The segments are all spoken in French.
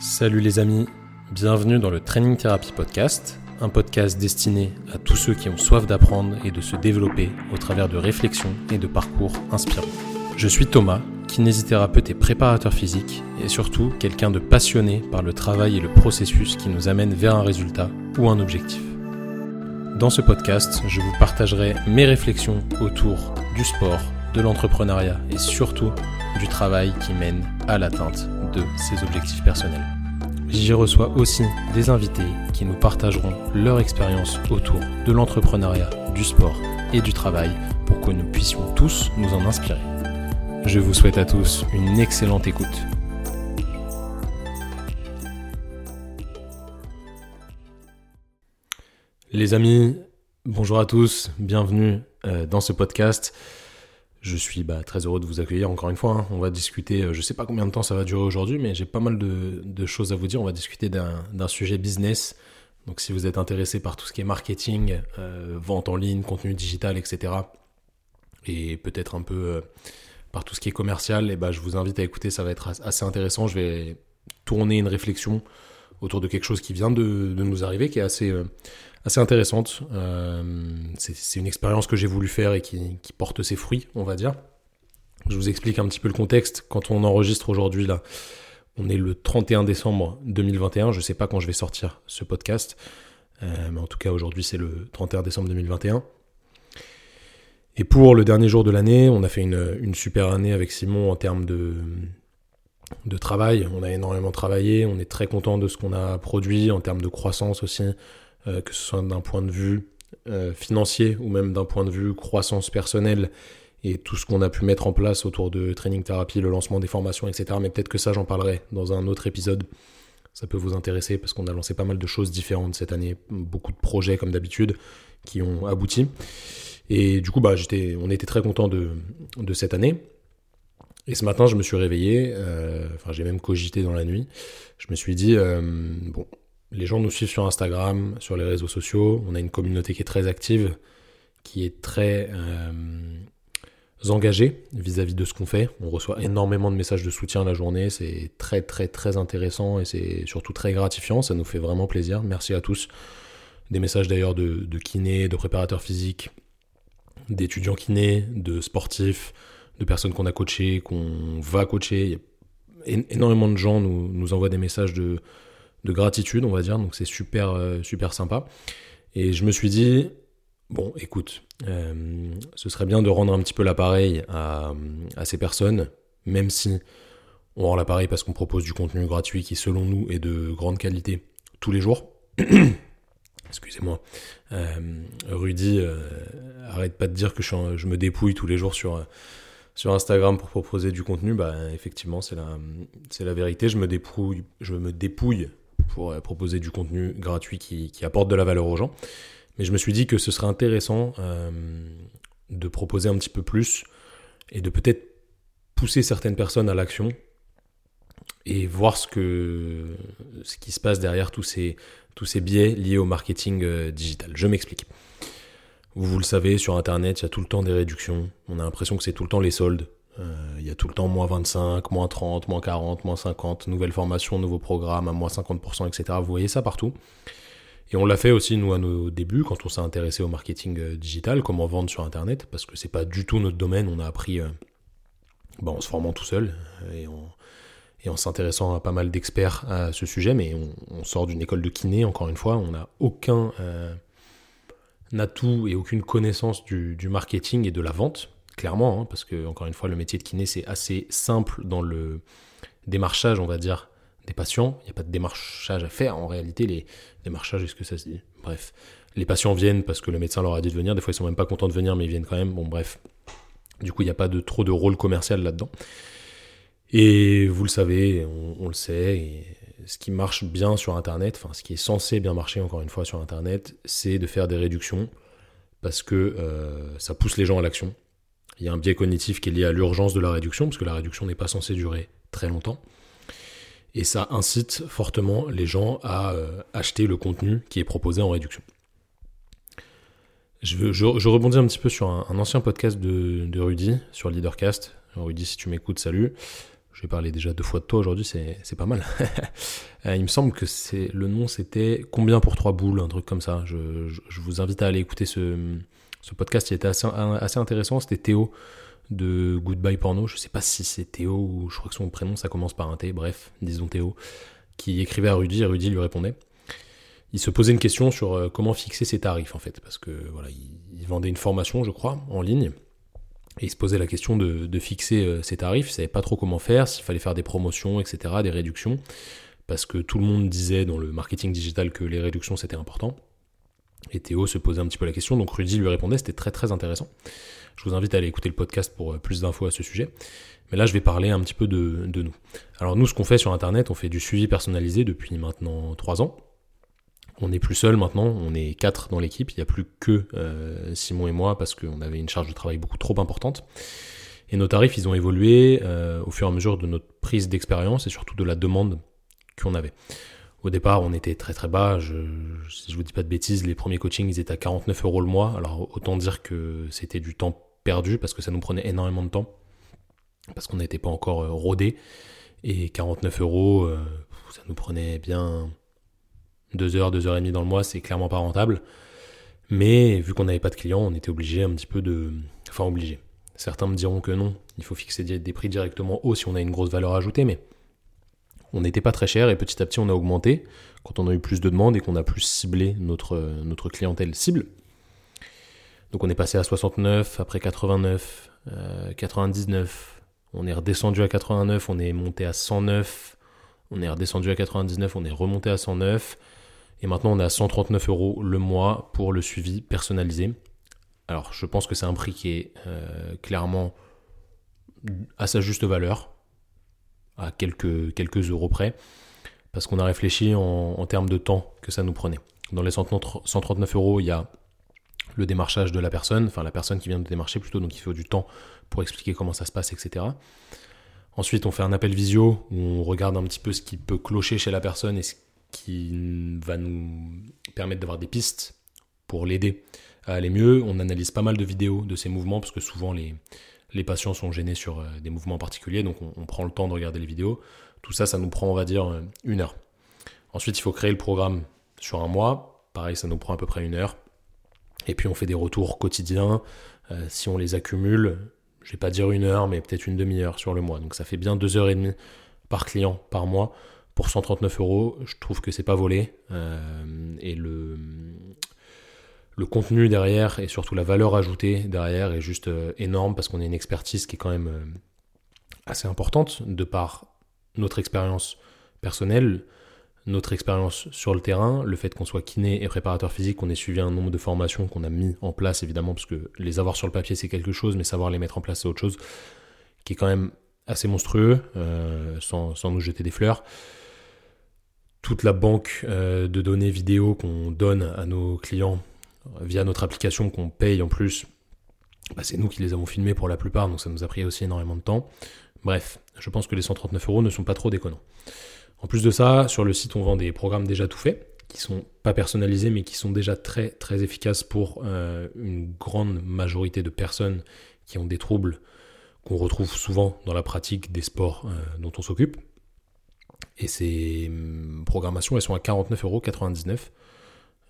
Salut les amis, bienvenue dans le Training Therapy Podcast, un podcast destiné à tous ceux qui ont soif d'apprendre et de se développer au travers de réflexions et de parcours inspirants. Je suis Thomas, kinésithérapeute et préparateur physique, et surtout quelqu'un de passionné par le travail et le processus qui nous amène vers un résultat ou un objectif. Dans ce podcast, je vous partagerai mes réflexions autour du sport, de l'entrepreneuriat et surtout du travail qui mène à l'atteinte de ses objectifs personnels. J'y reçois aussi des invités qui nous partageront leur expérience autour de l'entrepreneuriat, du sport et du travail pour que nous puissions tous nous en inspirer. Je vous souhaite à tous une excellente écoute. Les amis, bonjour à tous, bienvenue euh, dans ce podcast. Je suis bah, très heureux de vous accueillir encore une fois. Hein. On va discuter, euh, je ne sais pas combien de temps ça va durer aujourd'hui, mais j'ai pas mal de, choses à vous dire. On va discuter d'un sujet business. Donc si vous êtes intéressé par tout ce qui est marketing, euh, vente en ligne, contenu digital, etc. Et peut-être un peu euh, par tout ce qui est commercial, et bah, je vous invite à écouter, ça va être assez intéressant. Je vais tourner une réflexion autour de quelque chose qui vient de, nous arriver, qui est assez, assez intéressante. Euh, c'est une expérience que j'ai voulu faire et qui, porte ses fruits, on va dire. Je vous explique un petit peu le contexte. Quand on enregistre aujourd'hui, là, on est le 31 décembre 2021. Je ne sais pas quand je vais sortir ce podcast, euh, mais en tout cas aujourd'hui c'est le 31 décembre 2021. Et pour le dernier jour de l'année, on a fait une, super année avec Simon en termes de, de travail. On a énormément travaillé, on est très content de ce qu'on a produit en termes de croissance aussi. Euh, que ce soit d'un point de vue euh, financier ou même d'un point de vue croissance personnelle et tout ce qu'on a pu mettre en place autour de training thérapie, le lancement des formations, etc. Mais peut-être que ça, j'en parlerai dans un autre épisode. Ça peut vous intéresser parce qu'on a lancé pas mal de choses différentes cette année, beaucoup de projets comme d'habitude qui ont abouti. Et du coup, bah, on était très content de cette année. Et ce matin, je me suis réveillé, euh, enfin j'ai même cogité dans la nuit. Je me suis dit, bon, les gens nous suivent sur Instagram, sur les réseaux sociaux. On a une communauté qui est très active, qui est très euh, engagée vis-à-vis de ce qu'on fait. On reçoit énormément de messages de soutien la journée. C'est très, très, très intéressant et c'est surtout très gratifiant. Ça nous fait vraiment plaisir. Merci à tous. Des messages d'ailleurs de, de kinés, de préparateurs physiques, d'étudiants kinés, de sportifs, de personnes qu'on a coachées, qu'on va coacher. énormément de gens nous, nous envoient des messages de de gratitude, on va dire. Donc c'est super, euh, super sympa. Et je me suis dit, bon, écoute, euh, ce serait bien de rendre un petit peu l'appareil à, ces personnes, même si on rend l'appareil parce qu'on propose du contenu gratuit qui, selon nous, est de grande qualité tous les jours. Excusez-moi. Euh, Rudy, arrête pas de dire que je, je, me dépouille tous les jours sur, sur Instagram pour proposer du contenu. Bah, effectivement, c'est la, la vérité. Je me dépouille, je me dépouille pour euh, proposer du contenu gratuit qui, apporte de la valeur aux gens. Mais je me suis dit que ce serait intéressant euh, de proposer un petit peu plus et de peut-être pousser certaines personnes à l'action et voir ce, que, ce qui se passe derrière tous ces, tous ces biais liés au marketing euh, digital. Je m'explique. Vous, le savez, sur Internet, il y a tout le temps des réductions. On a l'impression que c'est tout le temps les soldes. Euh, il y a tout le temps moins 25, moins 30, moins 40, moins 50, nouvelles formations, nouveaux programmes à moins 50%, etc. Vous voyez ça partout. Et on l'a fait aussi, nous, à nos débuts, quand on s'est intéressé au marketing euh, digital, comment vendre sur Internet, parce que c'est pas du tout notre domaine. On a appris euh, bon, en se formant tout seul et en s'intéressant à pas mal d'experts à ce sujet, mais on, sort d'une école de kiné, encore une fois, on n'a aucun atout et aucune connaissance du, du marketing et de la vente clairement, hein, parce que encore une fois, le métier de kiné, c'est assez simple dans le démarchage, on va dire, des patients. Il n'y a pas de démarchage à faire. En réalité, les démarchages, est-ce que ça se dit? Bref. Les patients viennent parce que le médecin leur a dit de venir. Des fois, ils sont même pas contents de venir, mais ils viennent quand même. Bon, bref. Du coup, il n'y a pas de trop de rôle commercial là-dedans. Et vous le savez, on, le sait, ce qui marche bien sur Internet, enfin ce qui est censé bien marcher encore une fois sur Internet, c'est de faire des réductions parce que euh, ça pousse les gens à l'action. Il y a un biais cognitif qui est lié à l'urgence de la réduction, parce que la réduction n'est pas censée durer très longtemps. Et ça incite fortement les gens à euh, acheter le contenu qui est proposé en réduction. Je, je, rebondis un petit peu sur un, ancien podcast de, Rudy, sur Leadercast. Rudy, si tu m'écoutes, salut. Je vais parler déjà deux fois de toi aujourd'hui, c'est pas mal. Euh, il me semble que c'est le nom c'était Combien pour trois boules, un truc comme ça. Je, vous invite à aller écouter ce, ce podcast, il était assez, assez intéressant. C'était Théo de Goodbye Porno. Je sais pas si c'est Théo ou je crois que son prénom ça commence par un T, bref, disons Théo, qui écrivait à Rudy et Rudy lui répondait. Il se posait une question sur euh, comment fixer ses tarifs en fait, parce que voilà, il vendait une formation, je crois, en ligne et il se posait la question de, fixer euh, ses tarifs, il savait pas trop comment faire, s'il fallait faire des promotions, etc., des réductions, parce que tout le monde disait dans le marketing digital que les réductions c'était important. Et Théo se posait un petit peu la question, donc Rudy lui répondait, c'était très très intéressant. Je vous invite à aller écouter le podcast pour euh, plus d'infos à ce sujet. Mais là, je vais parler un petit peu de, de nous. Alors nous, ce qu'on fait sur Internet, on fait du suivi personnalisé depuis maintenant 3 ans. On n'est plus seul maintenant, on est quatre dans l'équipe, il n'y a plus que euh, Simon et moi parce qu'on avait une charge de travail beaucoup trop importante. Et nos tarifs, ils ont évolué euh, au fur et à mesure de notre prise d'expérience et surtout de la demande qu'on avait. Au départ, on était très très bas. Je, si je vous dis pas de bêtises, les premiers coachings, ils étaient à 49 euros le mois. Alors autant dire que c'était du temps perdu parce que ça nous prenait énormément de temps parce qu'on n'était pas encore euh, rodé. Et 49 euros, ça nous prenait bien deux heures, deux heures et demie dans le mois, c'est clairement pas rentable. Mais vu qu'on n'avait pas de clients, on était obligé un petit peu de. Enfin, obligé. Certains me diront que non, il faut fixer des prix directement hauts si on a une grosse valeur ajoutée, mais on n'était pas très cher et petit à petit on a augmenté quand on a eu plus de demandes et qu'on a plus ciblé notre, notre clientèle cible. Donc on est passé à 69, après 89, 99, euh, on est redescendu à 89, on est monté à 109, on est redescendu à 99, on est remonté à 109. Et maintenant, on est à 139 euros le mois pour le suivi personnalisé. Alors, je pense que c'est un prix qui est euh, clairement à sa juste valeur, à quelques, quelques euros près, parce qu'on a réfléchi en, termes de temps que ça nous prenait. Dans les 139 euros, il y a le démarchage de la personne, enfin la personne qui vient de démarcher plutôt, donc il faut du temps pour expliquer comment ça se passe, etc. Ensuite, on fait un appel visio où on regarde un petit peu ce qui peut clocher chez la personne et ce qui va nous permettre d'avoir des pistes pour l'aider à aller mieux. On analyse pas mal de vidéos de ces mouvements parce que souvent les, les patients sont gênés sur euh, des mouvements particuliers, donc on, prend le temps de regarder les vidéos. Tout ça, ça nous prend, on va dire, euh, une heure. Ensuite, il faut créer le programme sur un mois. Pareil, ça nous prend à peu près une heure. Et puis on fait des retours quotidiens. Euh, si on les accumule, je vais pas dire une heure, mais peut-être une demi-heure sur le mois. Donc ça fait bien deux heures et demie par client par mois pour 139 euros. Je trouve que c'est pas volé euh, et le le contenu derrière et surtout la valeur ajoutée derrière est juste euh, énorme parce qu'on a une expertise qui est quand même euh, assez importante de par notre expérience personnelle, notre expérience sur le terrain, le fait qu'on soit kiné et préparateur physique, qu'on ait suivi un nombre de formations qu'on a mis en place évidemment, parce que les avoir sur le papier c'est quelque chose, mais savoir les mettre en place c'est autre chose, qui est quand même assez monstrueux, euh, sans, nous jeter des fleurs. Toute la banque euh, de données vidéo qu'on donne à nos clients via notre application qu'on paye en plus, bah, c'est nous qui les avons filmés pour la plupart, donc ça nous a pris aussi énormément de temps. Bref, je pense que les 139 euros ne sont pas trop déconnants. En plus de ça, sur le site, on vend des programmes déjà tout faits, qui sont pas personnalisés, mais qui sont déjà très très efficaces pour euh, une grande majorité de personnes qui ont des troubles qu'on retrouve souvent dans la pratique des sports euh, dont on s'occupe. Et ces hum, programmations, elles sont à 49,99€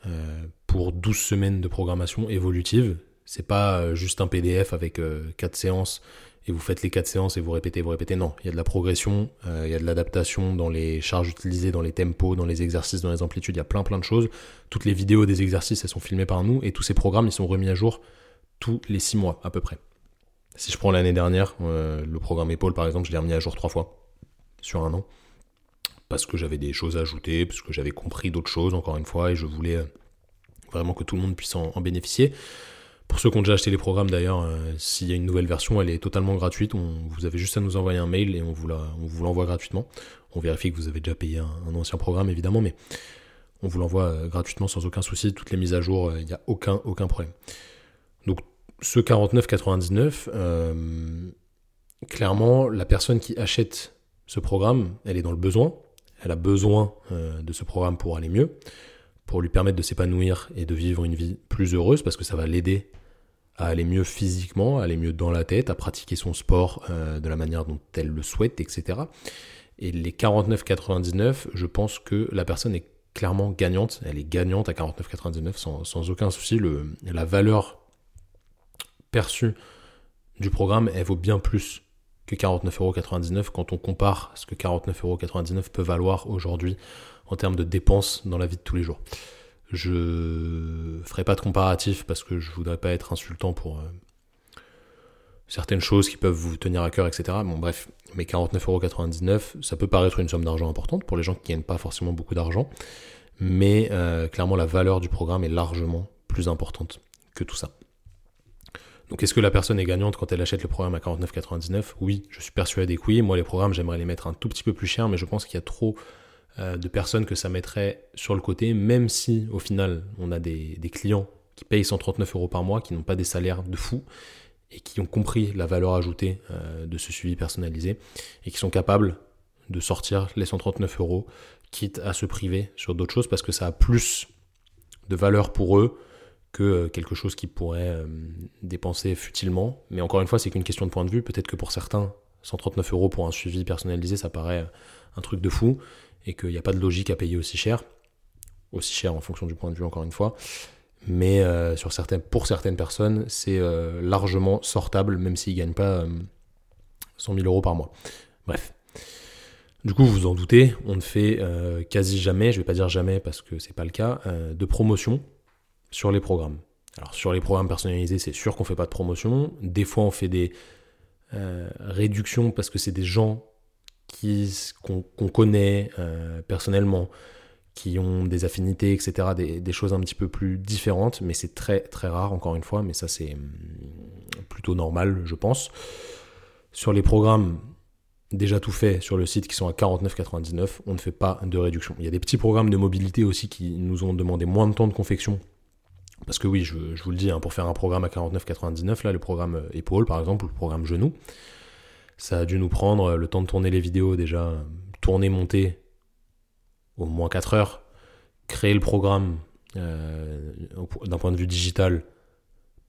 euh, pour 12 semaines de programmation évolutive. C'est pas juste un PDF avec 4 séances et vous faites les quatre séances et vous répétez, vous répétez. Non, il y a de la progression, euh, il y a de l'adaptation dans les charges utilisées, dans les tempos, dans les exercices, dans les amplitudes, il y a plein plein de choses. Toutes les vidéos des exercices, elles sont filmées par nous et tous ces programmes, ils sont remis à jour tous les six mois à peu près. Si je prends l'année dernière, euh, le programme épaule par exemple, je l'ai remis à jour trois fois sur un an. Parce que j'avais des choses à ajouter, parce que j'avais compris d'autres choses encore une fois et je voulais euh, vraiment que tout le monde puisse en bénéficier. Pour ceux qui ont déjà acheté les programmes d'ailleurs, euh, s'il y a une nouvelle version, elle est totalement gratuite. vous avez juste à nous envoyer un mail et on vous, l'envoie gratuitement. On vérifie que vous avez déjà payé un, ancien programme évidemment, mais on vous l'envoie euh, gratuitement sans aucun souci. Toutes les mises à jour, il n'y a aucun, aucun problème. Donc ce 49,99, clairement, la personne qui achète ce programme, elle est dans le besoin. Elle a besoin de ce programme pour aller mieux, pour lui permettre de s'épanouir et de vivre une vie plus heureuse, parce que ça va l'aider à aller mieux physiquement, à aller mieux dans la tête, à pratiquer son sport euh, de la manière dont elle le souhaite, etc. Et les 49,99, je pense que la personne est clairement gagnante. Elle est gagnante à 49,99 sans, sans aucun souci. La valeur perçue du programme, elle vaut bien plus que 49,99€ quand on compare ce que 49,99€ peut valoir aujourd'hui en termes de dépenses dans la vie de tous les jours. Je ferai pas de comparatif parce que je voudrais pas être insultant pour euh, certaines choses qui peuvent vous tenir à cœur, etc. Bon bref, mais 49,99€, ça peut paraître une somme d'argent importante pour les gens qui gagnent pas forcément beaucoup d'argent, mais euh, clairement la valeur du programme est largement plus importante que tout ça. Donc est-ce que la personne est gagnante quand elle achète le programme à 49,99 Oui, je suis persuadé que oui. Moi les programmes j'aimerais les mettre un tout petit peu plus cher, mais je pense qu'il y a trop euh, de personnes que ça mettrait sur le côté, même si au final on a des, clients qui payent 139 euros par mois, qui n'ont pas des salaires de fou et qui ont compris la valeur ajoutée euh, de ce suivi personnalisé et qui sont capables de sortir les 139 euros, quitte à se priver sur d'autres choses parce que ça a plus de valeur pour eux que euh, quelque chose qu'ils pourraient euh, dépenser futilement. Mais encore une fois, c'est qu'une question de point de vue. Peut-être que pour certains, 139 euros pour un suivi personnalisé, ça paraît euh, un truc de fou et qu'il n'y a pas de logique à payer aussi cher. Aussi cher en fonction du point de vue, encore une fois. Mais pour certaines personnes, c'est largement sortable, même s'ils ne gagnent pas 100 000 euros par mois. Bref. Du coup, vous vous en doutez, on ne fait quasi jamais, je ne vais pas dire jamais parce que c'est pas le cas, de promotion sur les programmes. Alors sur les programmes personnalisés, c'est sûr qu'on fait pas de promotion. Des fois, on fait des euh, réductions parce que c'est des gens qu'on connaît euh, personnellement, qui ont des affinités, etc. Des, des, choses un petit peu plus différentes, mais c'est très très rare encore une fois. Mais ça c'est hum, plutôt normal, je pense. Sur les programmes déjà tout fait sur le site qui sont à 49,99, on ne fait pas de réduction. Il y a des petits programmes de mobilité aussi qui nous ont demandé moins de temps de confection parce que oui, je, vous le dis, hein, pour faire un programme à 49,99, là, le programme euh, épaule par exemple, ou le programme genou, ça a dû nous prendre euh, le temps de tourner les vidéos déjà, tourner, monter, au moins 4 heures, créer le programme euh, d'un point de vue digital,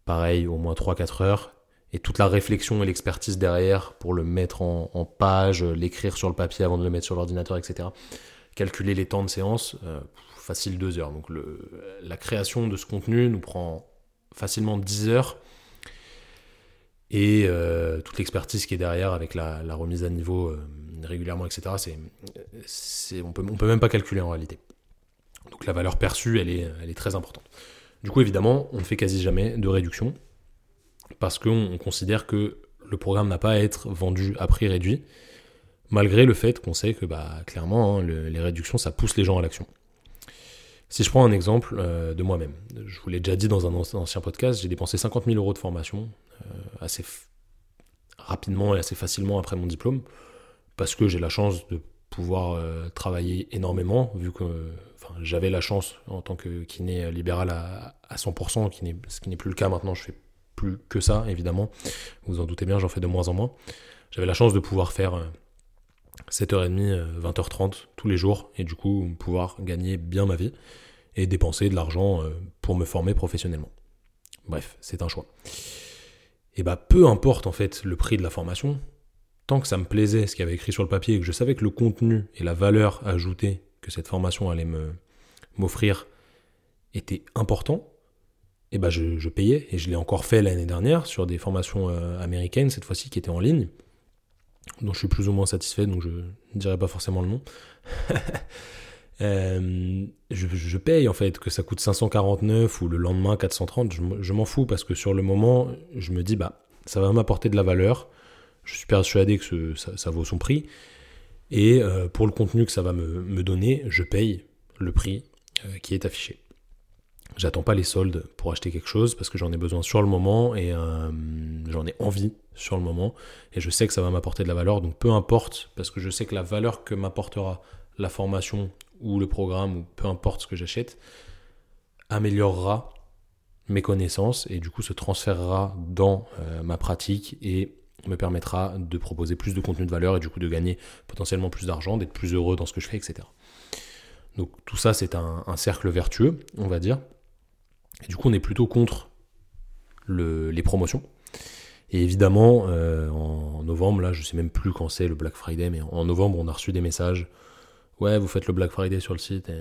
pareil, au moins 3-4 heures, et toute la réflexion et l'expertise derrière pour le mettre en, page, l'écrire sur le papier avant de le mettre sur l'ordinateur, etc. Calculer les temps de séance, facile deux heures. Donc le, la création de ce contenu nous prend facilement 10 heures. Et euh, toute l'expertise qui est derrière avec la, remise à niveau euh, régulièrement, etc., on peut, on peut même pas calculer en réalité. Donc la valeur perçue, elle est, elle est très importante. Du coup, évidemment, on ne fait quasi jamais de réduction parce qu'on considère que le programme n'a pas à être vendu à prix réduit, malgré le fait qu'on sait que bah, clairement, hein, les réductions, ça pousse les gens à l'action. Si je prends un exemple euh, de moi-même, je vous l'ai déjà dit dans un ancien podcast, j'ai dépensé 50 000 euros de formation euh, assez rapidement et assez facilement après mon diplôme, parce que j'ai la chance de pouvoir euh, travailler énormément, vu que j'avais la chance en tant que kiné libéral à, à 100%, qui ce qui n'est plus le cas maintenant, je fais plus que ça, évidemment. Vous vous en doutez bien, j'en fais de moins en moins. J'avais la chance de pouvoir faire 7h30, 20h30 euh, tous les jours et du coup pouvoir gagner bien ma vie et dépenser de l'argent euh, pour me former professionnellement. Bref, c'est un choix. Et bah peu importe en fait le prix de la formation, tant que ça me plaisait ce qu'il y avait écrit sur le papier et que je savais que le contenu et la valeur ajoutée que cette formation allait me m'offrir était important, et bah je, payais et je l'ai encore fait l'année dernière sur des formations euh, américaines cette fois-ci qui étaient en ligne dont je suis plus ou moins satisfait, donc je ne dirai pas forcément le nom. Euh, je, paye en fait, que ça coûte 549 ou le lendemain 430, je, m'en fous parce que sur le moment, je me dis, bah, ça va m'apporter de la valeur. Je suis persuadé que ça, vaut son prix. Et euh, pour le contenu que ça va me, donner, je paye le prix euh, qui est affiché. J'attends pas les soldes pour acheter quelque chose parce que j'en ai besoin sur le moment et euh, j'en ai envie sur le moment et je sais que ça va m'apporter de la valeur. Donc peu importe, parce que je sais que la valeur que m'apportera la formation ou le programme ou peu importe ce que j'achète améliorera mes connaissances et du coup se transférera dans euh, ma pratique et me permettra de proposer plus de contenu de valeur et du coup de gagner potentiellement plus d'argent, d'être plus heureux dans ce que je fais, etc. Donc tout ça c'est un cercle vertueux, on va dire. Et du coup, on est plutôt contre les promotions. Et évidemment, euh, en novembre, là, je sais même plus quand c'est le Black Friday, mais en novembre, on a reçu des messages. Ouais, vous faites le Black Friday sur le site.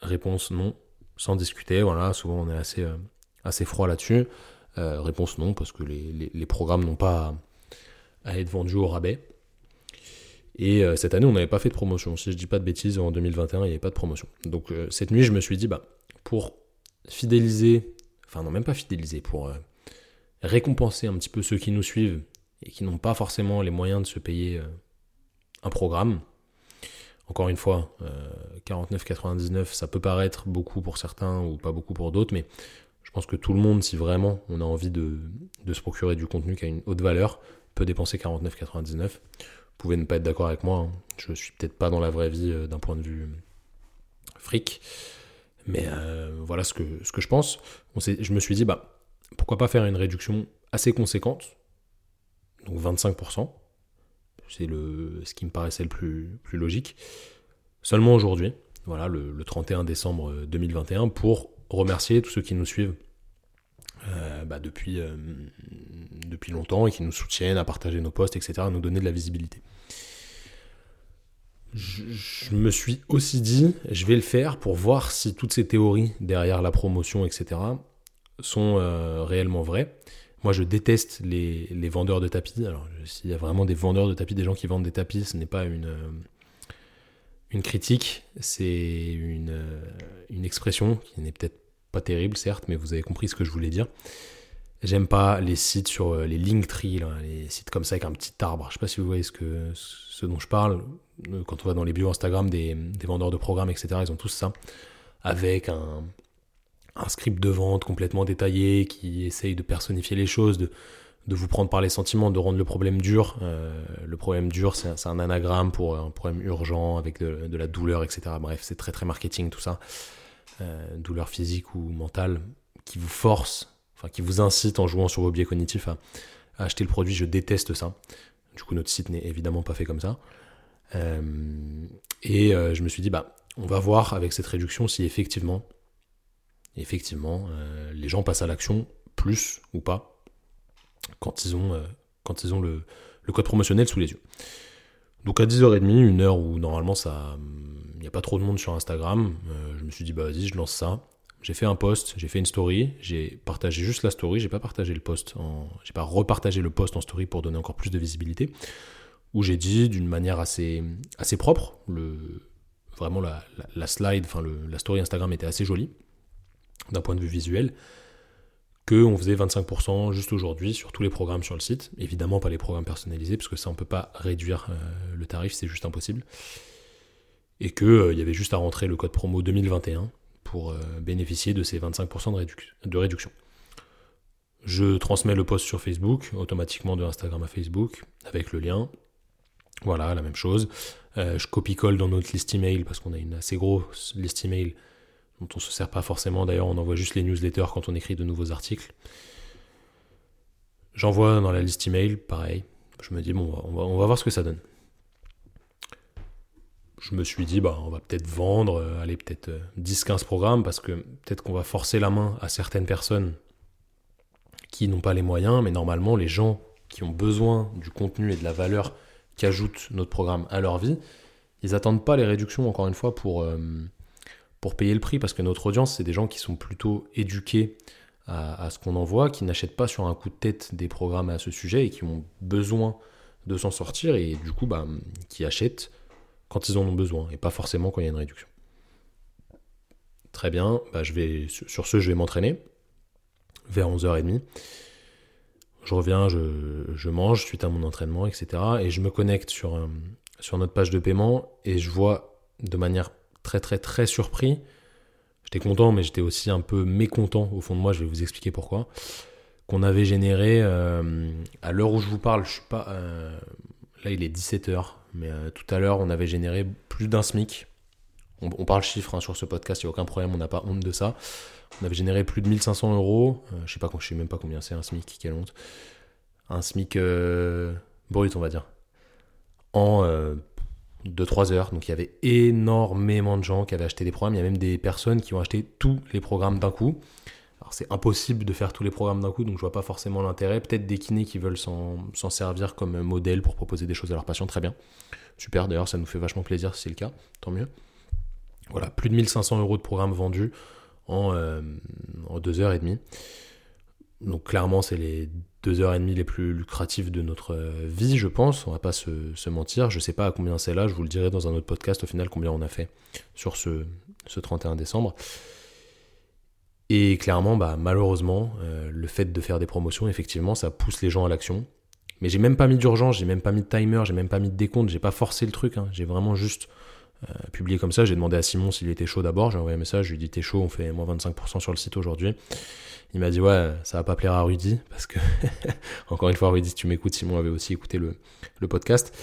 Réponse non, sans discuter. Voilà, souvent on est assez, euh, assez froid là-dessus. Euh, réponse non, parce que les, les, programmes n'ont pas à, être vendus au rabais. Et cette année, on n'avait pas fait de promotion. Si je dis pas de bêtises, en 2021, il n'y avait pas de promotion. Donc cette nuit, je me suis dit, bah, pour fidéliser, enfin non, même pas fidéliser, pour récompenser un petit peu ceux qui nous suivent et qui n'ont pas forcément les moyens de se payer euh, un programme. Encore une fois, 49,99, euh, ça peut paraître beaucoup pour certains ou pas beaucoup pour d'autres, mais je pense que tout le monde, si vraiment on a envie de, se procurer du contenu qui a une haute valeur, peut dépenser 49,99. Vous pouvez ne pas être d'accord avec moi, hein. je suis peut-être pas dans la vraie vie euh, d'un point de vue fric, mais voilà ce que, ce que je pense. je me suis dit, bah, pourquoi pas faire une réduction assez conséquente, donc 25%, c'est le, ce qui me paraissait le plus, plus logique, seulement aujourd'hui, voilà, le, 31 décembre 2021, pour remercier tous ceux qui nous suivent euh, bah, depuis, euh, depuis longtemps et qui nous soutiennent à partager nos posts, etc., à nous donner de la visibilité. Je, me suis aussi dit, je vais le faire pour voir si toutes ces théories derrière la promotion, etc., sont euh, réellement vrais. Moi, je déteste les, vendeurs de tapis. Alors, s'il y a vraiment des vendeurs de tapis, des gens qui vendent des tapis, ce n'est pas une, euh, une critique, c'est une, euh, une expression qui n'est peut-être pas terrible, certes, mais vous avez compris ce que je voulais dire. J'aime pas les sites sur les Linktree, les sites comme ça avec un petit arbre. Je sais pas si vous voyez ce, que, ce dont je parle. Quand on va dans les bios Instagram des, vendeurs de programmes, etc., ils ont tous ça. Avec un, un script de vente complètement détaillé qui essaye de personnifier les choses, de, de vous prendre par les sentiments, de rendre le problème dur. Euh, le problème dur, c'est un anagramme pour un problème urgent avec de, la douleur, etc. Bref, c'est très très marketing tout ça. Euh, douleur physique ou mentale qui vous force, enfin qui vous incite en jouant sur vos biais cognitifs à, acheter le produit. Je déteste ça. Du coup, notre site n'est évidemment pas fait comme ça. Euh, et je me suis dit, bah, on va voir avec cette réduction si effectivement effectivement, euh, les gens passent à l'action plus ou pas quand ils ont, euh, quand ils ont le, code promotionnel sous les yeux. Donc à 10h30, une heure où normalement ça il n'y a pas trop de monde sur Instagram, euh, je me suis dit bah vas-y, je lance ça. J'ai fait un post, j'ai fait une story, j'ai partagé juste la story, j'ai pas partagé le post j'ai pas repartagé le post en story pour donner encore plus de visibilité où j'ai dit d'une manière assez assez propre, le vraiment la, slide, enfin la story Instagram était assez jolie d'un point de vue visuel, qu'on faisait 25% juste aujourd'hui sur tous les programmes sur le site. Évidemment pas les programmes personnalisés, parce que ça on peut pas réduire euh, le tarif, c'est juste impossible. Et qu'il euh, y avait juste à rentrer le code promo 2021 pour euh, bénéficier de ces 25% de, de, réduction. Je transmets le post sur Facebook, automatiquement de Instagram à Facebook, avec le lien. Voilà, la même chose. je copie-colle dans notre liste email, parce qu'on a une assez grosse liste email dont on se sert pas forcément. D'ailleurs, on envoie juste les newsletters quand on écrit de nouveaux articles. J'envoie dans la liste email, pareil. Je me dis, bon, on va, on va voir ce que ça donne. Je me suis dit, bah, on va peut-être vendre, euh, allez, peut-être 10-15 euh, programmes, parce que peut-être qu'on va forcer la main à certaines personnes qui n'ont pas les moyens, mais normalement, les gens qui ont besoin du contenu et de la valeur qu'ajoute notre programme à leur vie, ils n'attendent pas les réductions, encore une fois, pour, euh, pour payer le prix, parce que notre audience, c'est des gens qui sont plutôt éduqués à, ce qu'on envoie, qui n'achètent pas sur un coup de tête des programmes à ce sujet et qui ont besoin de s'en sortir et du coup, bah, qui achètent quand ils en ont besoin et pas forcément quand il y a une réduction. Très bien, bah, je vais, sur ce, je vais m'entraîner vers 11h30. Je reviens, je, mange suite à mon entraînement, etc. Et je me connecte sur, euh, sur notre page de paiement et je vois de manière très très très surpris. J'étais content, mais j'étais aussi un peu mécontent au fond de moi. Je vais vous expliquer pourquoi. Qu'on avait généré euh, à l'heure où je vous parle, je suis pas. Euh, là, il est 17h, mais tout à l'heure, on avait généré plus d'un SMIC. On, parle chiffres hein, sur ce podcast, il n'y a aucun problème, on n'a pas honte de ça. On avait généré plus de 1500 euros. je sais pas, je sais même pas combien c'est un SMIC, quelle honte. Un SMIC brut, on va dire. En de 3 heures. Donc il y avait énormément de gens qui avaient acheté des programmes. Il y a même des personnes qui ont acheté tous les programmes d'un coup. c'est impossible de faire tous les programmes d'un coup, donc je vois pas forcément l'intérêt. Peut-être des kinés qui veulent s'en servir comme modèle pour proposer des choses à leurs patients, très bien. Super, d'ailleurs, ça nous fait vachement plaisir si c'est le cas, tant mieux. Voilà, plus de 1500 euros de programmes vendus en, euh, en deux heures et demie. Donc clairement, c'est les deux heures et demie les plus lucratives de notre euh, vie, je pense. On va pas se, mentir. Je sais pas à combien c'est là. Je vous le dirai dans un autre podcast au final combien on a fait sur ce, ce 31 décembre. Et clairement, bah, malheureusement, euh, le fait de faire des promotions, effectivement, ça pousse les gens à l'action. Mais j'ai même pas mis d'urgence, j'ai même pas mis de timer, j'ai même pas mis de décompte, j'ai pas forcé le truc. Hein. J'ai vraiment juste euh, publié comme ça. J'ai demandé à Simon s'il était chaud d'abord. J'ai envoyé un message, je lui ai dit T'es chaud, on fait moins 25% sur le site aujourd'hui. Il m'a dit Ouais, ça va pas plaire à Rudy, parce que, encore une fois, Rudy, si tu m'écoutes, Simon avait aussi écouté le, le podcast.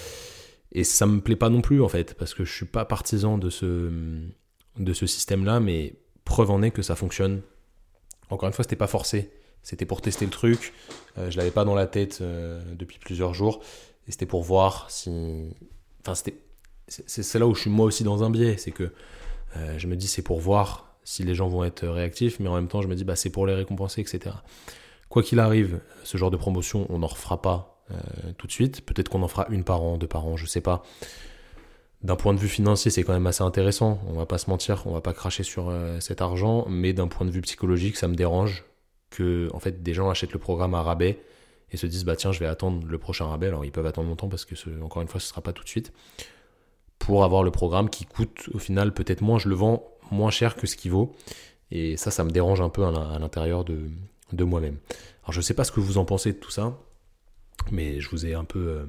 Et ça me plaît pas non plus, en fait, parce que je suis pas partisan de ce, de ce système-là, mais preuve en est que ça fonctionne. Encore une fois, c'était pas forcé. C'était pour tester le truc. Euh, je l'avais pas dans la tête euh, depuis plusieurs jours. Et c'était pour voir si. Enfin, c'était. C'est là où je suis moi aussi dans un biais. C'est que euh, je me dis, c'est pour voir si les gens vont être réactifs. Mais en même temps, je me dis, bah, c'est pour les récompenser, etc. Quoi qu'il arrive, ce genre de promotion, on n'en refera pas tout de suite. Peut-être qu'on en fera une par an, deux par an, je sais pas. D'un point de vue financier, c'est quand même assez intéressant. On va pas se mentir, on va pas cracher sur cet argent. Mais d'un point de vue psychologique, ça me dérange que en fait des gens achètent le programme à rabais et se disent bah tiens je vais attendre le prochain rabais alors ils peuvent attendre longtemps parce que encore une fois ce sera pas tout de suite pour avoir le programme qui coûte au final peut-être moins. Je le vends moins cher que ce qu'il vaut. Et ça ça me dérange un peu à l'intérieur de, moi-même. Alors je sais pas ce que vous en pensez de tout ça mais je vous ai un peu euh,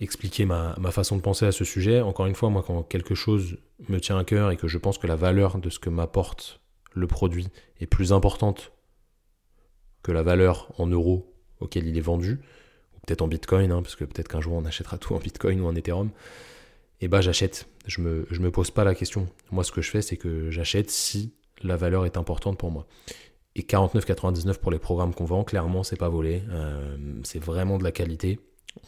expliqué ma, ma, façon de penser à ce sujet. Encore une fois moi quand quelque chose me tient à cœur et que je pense que la valeur de ce que m'apporte le produit est plus importante que la valeur en euros auquel il est vendu, ou peut-être en bitcoin, hein, parce que peut-être qu'un jour on achètera tout en bitcoin ou en ethereum, et eh bah ben, j'achète. Je me, me pose pas la question. Moi ce que je fais c'est que j'achète si la valeur est importante pour moi. Et 49,99 pour les programmes qu'on vend, clairement c'est pas volé, euh, c'est vraiment de la qualité.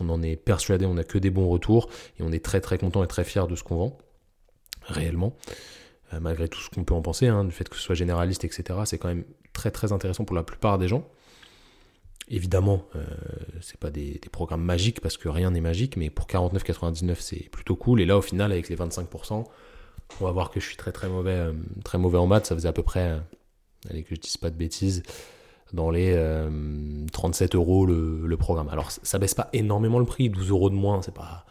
On en est persuadé, on n'a que des bons retours et on est très très content et très fier de ce qu'on vend, réellement. Euh, malgré tout ce qu'on peut en penser, hein, du fait que ce soit généraliste, etc., c'est quand même très très intéressant pour la plupart des gens. Évidemment, euh, c'est pas des, programmes magiques parce que rien n'est magique, mais pour 49,99 c'est plutôt cool. Et là, au final, avec les 25%, on va voir que je suis très très mauvais, euh, très mauvais en maths. Ça faisait à peu près, allez que je dise pas de bêtises, dans les 37 euros le, programme. Alors ça baisse pas énormément le prix, 12 euros de moins, c'est pas,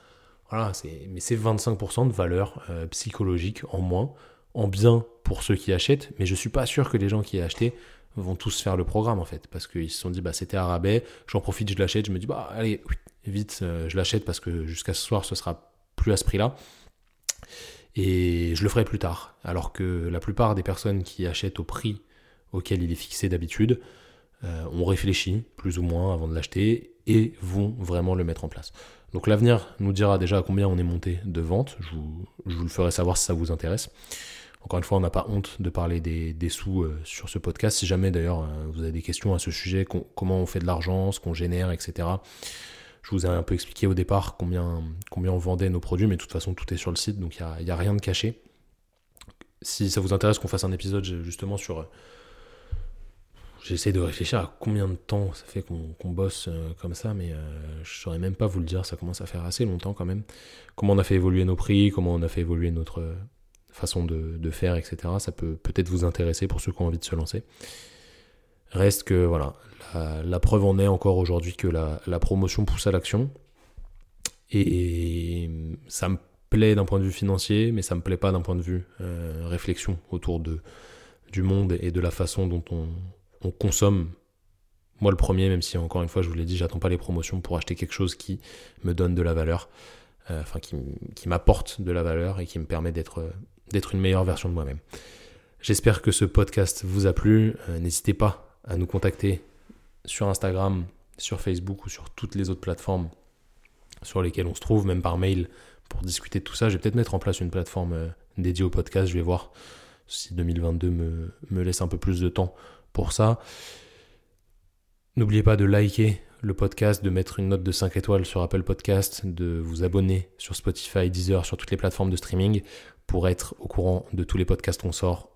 voilà, mais c'est 25% de valeur psychologique en moins en bien pour ceux qui achètent, mais je suis pas sûr que les gens qui aient acheté vont tous faire le programme en fait, parce qu'ils se sont dit bah c'était à rabais, j'en profite, je l'achète, je me dis bah allez vite, euh, je l'achète parce que jusqu'à ce soir ce sera plus à ce prix-là et je le ferai plus tard. Alors que la plupart des personnes qui achètent au prix auquel il est fixé d'habitude euh, ont réfléchi plus ou moins avant de l'acheter et vont vraiment le mettre en place. Donc l'avenir nous dira déjà à combien on est monté de vente. Je je vous, le ferai savoir si ça vous intéresse. Encore une fois, on n'a pas honte de parler des, sous euh, sur ce podcast. Si jamais d'ailleurs euh, vous avez des questions à ce sujet, comment on fait de l'argent, ce qu'on génère, etc. Je vous ai un peu expliqué au départ combien, combien on vendait nos produits, mais de toute façon tout est sur le site, donc il n'y a, rien de caché. Si ça vous intéresse qu'on fasse un épisode justement sur... Euh, j'essaie de réfléchir à combien de temps ça fait qu'on bosse comme ça, mais je ne saurais même pas vous le dire, ça commence à faire assez longtemps quand même. Comment on a fait évoluer nos prix, comment on a fait évoluer notre, façon de, faire, etc. Ça peut peut-être vous intéresser pour ceux qui ont envie de se lancer. Reste que voilà, la, preuve en est encore aujourd'hui que la, promotion pousse à l'action. Et, ça me plaît d'un point de vue financier, mais ça me plaît pas d'un point de vue euh, réflexion autour de, du monde et de la façon dont on, consomme. Moi le premier, même si encore une fois je vous l'ai dit, j'attends pas les promotions pour acheter quelque chose qui me donne de la valeur, euh, enfin qui, qui m'apporte de la valeur et qui me permet d'être d'être une meilleure version de moi-même. J'espère que ce podcast vous a plu. Euh, n'hésitez pas à nous contacter sur Instagram, sur Facebook ou sur toutes les autres plateformes sur lesquelles on se trouve, même par mail, pour discuter de tout ça. Je vais peut-être mettre en place une plateforme euh, dédiée au podcast. Je vais voir si 2022 me, me laisse un peu plus de temps pour ça. N'oubliez pas de liker le podcast, de mettre une note de 5 étoiles sur Apple Podcast, de vous abonner sur Spotify, Deezer, sur toutes les plateformes de streaming pour être au courant de tous les podcasts qu'on sort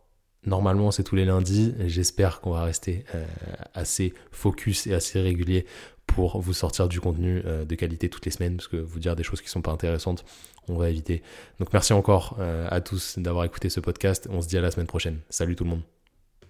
Normalement, c'est tous les lundis. J'espère qu'on va rester euh, assez focus et assez régulier pour vous sortir du contenu euh, de qualité toutes les semaines, parce que vous dire des choses qui sont pas intéressantes, on va éviter. Donc merci encore euh, à tous d'avoir écouté ce podcast. On se dit à la semaine prochaine. Salut tout le monde.